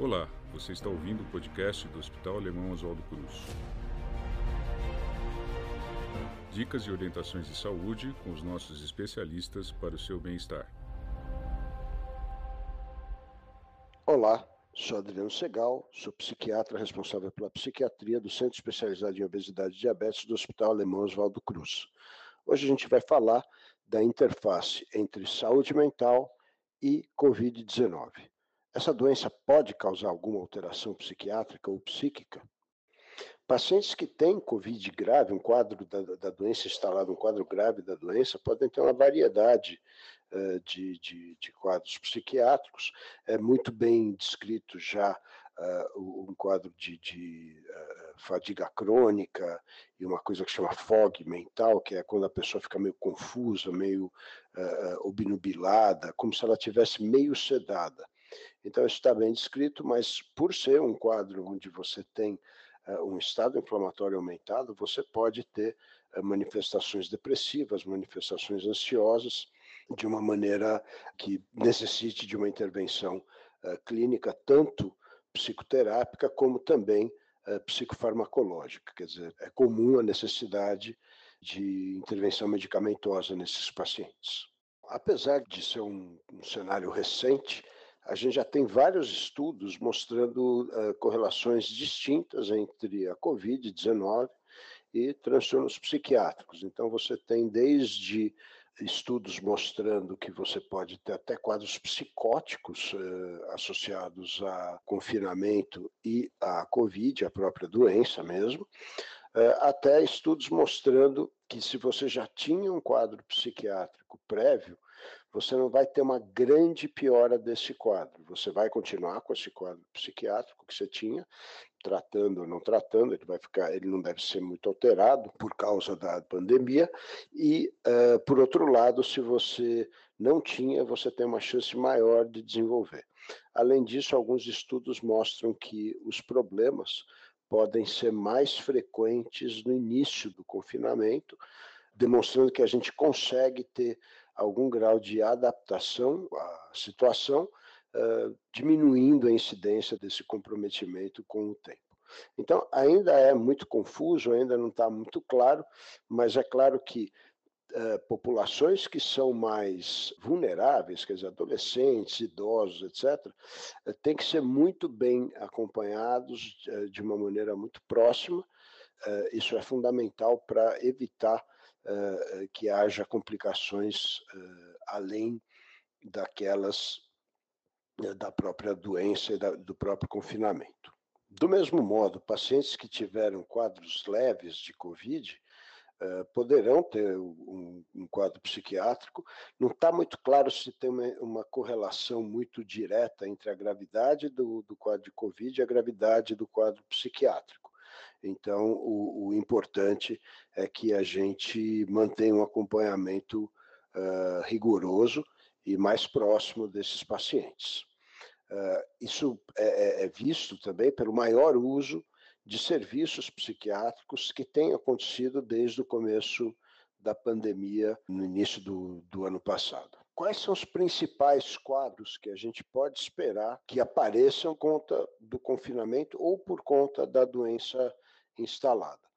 Olá, você está ouvindo o podcast do Hospital Alemão Oswaldo Cruz. Dicas e orientações de saúde com os nossos especialistas para o seu bem-estar. Olá, sou Adriano Segal, sou psiquiatra responsável pela psiquiatria do Centro Especializado em Obesidade e Diabetes do Hospital Alemão Oswaldo Cruz. Hoje a gente vai falar da interface entre saúde mental e Covid-19. Essa doença pode causar alguma alteração psiquiátrica ou psíquica? Pacientes que têm Covid grave, um quadro da, da doença instalado, um quadro grave da doença, podem ter uma variedade uh, de, de, de, quadros psiquiátricos. É muito bem descrito já uh, um quadro de, de uh, fadiga crônica e uma coisa que chama fog mental, que é quando a pessoa fica meio confusa, meio obnubilada, como se ela tivesse meio sedada. Então, está bem descrito, mas por ser um quadro onde você tem uh, um estado inflamatório aumentado, você pode ter uh, manifestações depressivas, manifestações ansiosas, de uma maneira que necessite de uma intervenção uh, clínica, tanto psicoterápica como também psicofarmacológica. Quer dizer, é comum a necessidade de intervenção medicamentosa nesses pacientes. Apesar de ser um, um cenário recente, a gente já tem vários estudos mostrando uh, correlações distintas entre a Covid-19 e transtornos psiquiátricos. Então, você tem desde estudos mostrando que você pode ter até quadros psicóticos associados a confinamento e à Covid, a própria doença mesmo, até estudos mostrando que se você já tinha um quadro psiquiátrico prévio, você não vai ter uma grande piora desse quadro. Você vai continuar com esse quadro psiquiátrico que você tinha, tratando ou não tratando, ele vai ficar, ele não deve ser muito alterado por causa da pandemia. E, uh, por outro lado, se você não tinha, você tem uma chance maior de desenvolver. Além disso, alguns estudos mostram que os problemas podem ser mais frequentes no início do confinamento, demonstrando que a gente consegue ter algum grau de adaptação à situação, diminuindo a incidência desse comprometimento com o tempo. Então, ainda é muito confuso, ainda não está muito claro, mas é claro que uh, populações que são mais vulneráveis, quer dizer, adolescentes, idosos, etc., uh, têm que ser muito bem acompanhados uh, de uma maneira muito próxima. isso é fundamental para evitar que haja complicações além daquelas da própria doença e da, do próprio confinamento. Do mesmo modo, pacientes que tiveram quadros leves de Covid uh, poderão ter um, um, quadro psiquiátrico. Não está muito claro se tem uma, uma, correlação muito direta entre a gravidade do, do, quadro de Covid e a gravidade do quadro psiquiátrico. Então, o, o importante é que a gente mantenha um acompanhamento uh, rigoroso e mais próximo desses pacientes. Uh, isso é, é, é, visto também pelo maior uso de serviços psiquiátricos que tem acontecido desde o começo da pandemia, no início do, do ano passado. Quais são os principais quadros que a gente pode esperar que apareçam conta do confinamento ou por conta da doença instalada?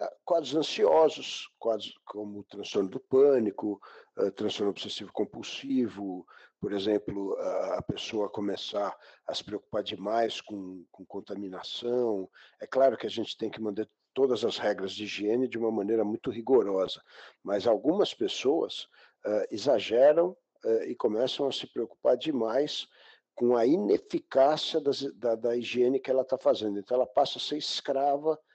Ah, quadros ansiosos, quadros como transtorno do pânico, uh, transtorno obsessivo compulsivo, por exemplo, a pessoa começar a se preocupar demais com, com contaminação. É claro que a gente tem que manter todas as regras de higiene de uma maneira muito rigorosa, mas algumas pessoas uh, exageram e começam a se preocupar demais com a ineficácia das, da, da higiene que ela está fazendo. Então, ela passa a ser escrava é,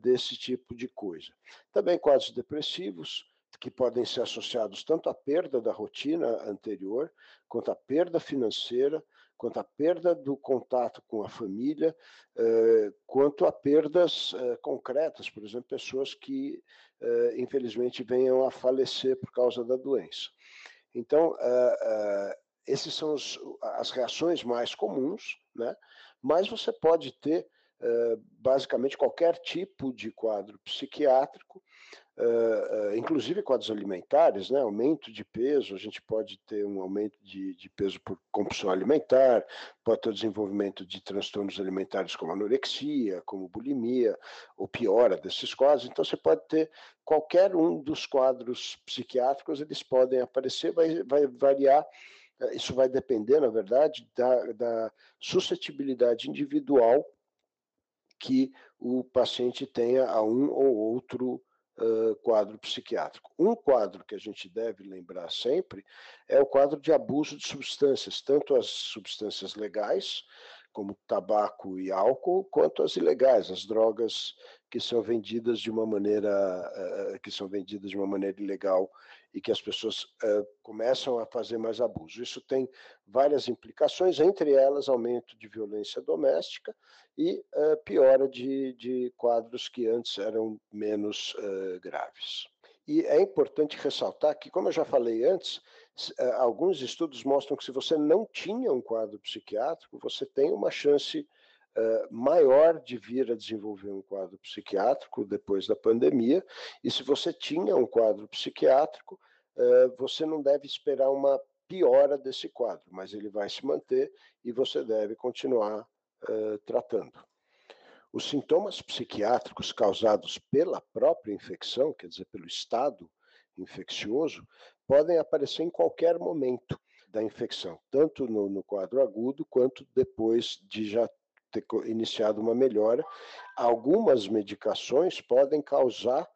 desse tipo de coisa. Também quadros depressivos, que podem ser associados tanto à perda da rotina anterior, quanto à perda financeira, quanto à perda do contato com a família, eh, quanto a perdas eh, concretas, por exemplo, pessoas que eh, infelizmente venham a falecer por causa da doença. Então, essas são as reações mais comuns, né? mas você pode ter basicamente qualquer tipo de quadro psiquiátrico, inclusive quadros alimentares, né? aumento de peso, a gente pode ter um aumento de, de peso por compulsão alimentar, pode ter o desenvolvimento de transtornos alimentares como anorexia, como bulimia, ou piora desses quadros. Então, você pode ter qualquer um dos quadros psiquiátricos, eles podem aparecer, vai, vai variar isso vai depender, na verdade, da, da suscetibilidade individual que o paciente tenha a um ou outro uh, quadro psiquiátrico. Um quadro que a gente deve lembrar sempre é o quadro de abuso de substâncias, tanto as substâncias legais, como tabaco e álcool, quanto as ilegais, as drogas que são vendidas de uma maneira uh, que são vendidas de uma maneira ilegal e que as pessoas uh, começam a fazer mais abuso. Isso tem várias implicações, entre elas aumento de violência doméstica e uh, piora de, de, quadros que antes eram menos graves. E é importante ressaltar que, como eu já falei antes, alguns estudos mostram que se você não tinha um quadro psiquiátrico, você tem uma chance uh, maior de vir a desenvolver um quadro psiquiátrico depois da pandemia, e se você tinha um quadro psiquiátrico, uh, você não deve esperar uma piora desse quadro, mas ele vai se manter e você deve continuar uh, tratando. Os sintomas psiquiátricos causados pela própria infecção, quer dizer, pelo estado infeccioso, podem aparecer em qualquer momento da infecção, tanto no, no quadro agudo quanto depois de já ter iniciado uma melhora. Algumas medicações podem causar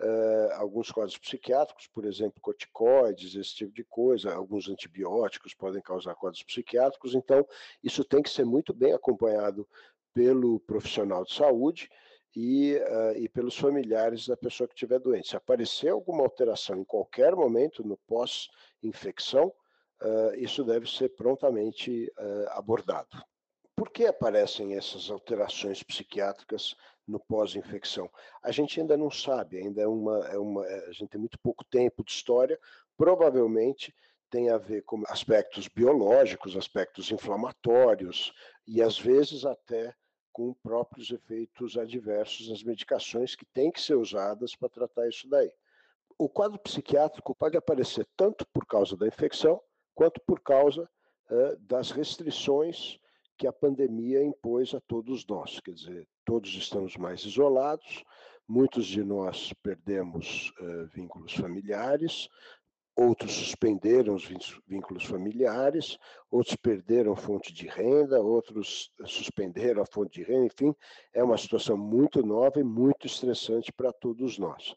uh, alguns quadros psiquiátricos, por exemplo, corticoides, esse tipo de coisa, alguns antibióticos podem causar quadros psiquiátricos, então isso tem que ser muito bem acompanhado pelo profissional de saúde e, uh, e pelos familiares da pessoa que estiver doente. Se aparecer alguma alteração em qualquer momento no pós-infecção, uh, isso deve ser prontamente abordado. Por que aparecem essas alterações psiquiátricas no pós-infecção? A gente ainda não sabe, ainda é uma, é uma, é, a gente tem muito pouco tempo de história, provavelmente tem a ver com aspectos biológicos, aspectos inflamatórios e às vezes até com próprios efeitos adversos das medicações que têm que ser usadas para tratar isso daí. O quadro psiquiátrico pode aparecer tanto por causa da infecção quanto por causa uh, das restrições que a pandemia impôs a todos nós. Quer dizer, todos estamos mais isolados, muitos de nós perdemos uh, vínculos familiares, outros suspenderam os vínculos familiares, outros perderam fonte de renda, outros suspenderam a fonte de renda, enfim, é uma situação muito nova e muito estressante para todos nós.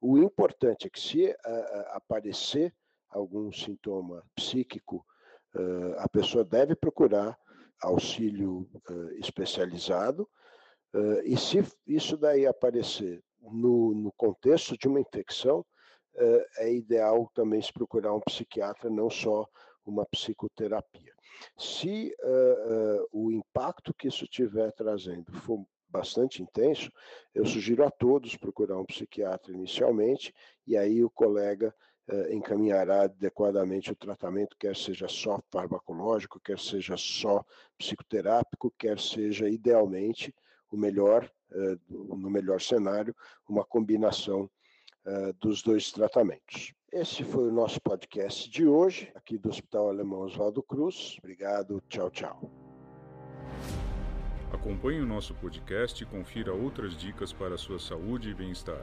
O importante é que se uh, aparecer algum sintoma psíquico, uh, a pessoa deve procurar auxílio uh, especializado, uh, e se isso daí aparecer no, no contexto de uma infecção, uh, é ideal também se procurar um psiquiatra, não só uma psicoterapia. Se o impacto que isso estiver trazendo for bastante intenso, eu sugiro a todos procurar um psiquiatra inicialmente, e aí o colega eh, encaminhará adequadamente o tratamento, quer seja só farmacológico, quer seja só psicoterápico, quer seja idealmente o melhor, eh, no melhor cenário, uma combinação eh, dos dois tratamentos. Esse foi o nosso podcast de hoje, aqui do Hospital Alemão Oswaldo Cruz. Obrigado, tchau, tchau. Acompanhe o nosso podcast e confira outras dicas para a sua saúde e bem-estar.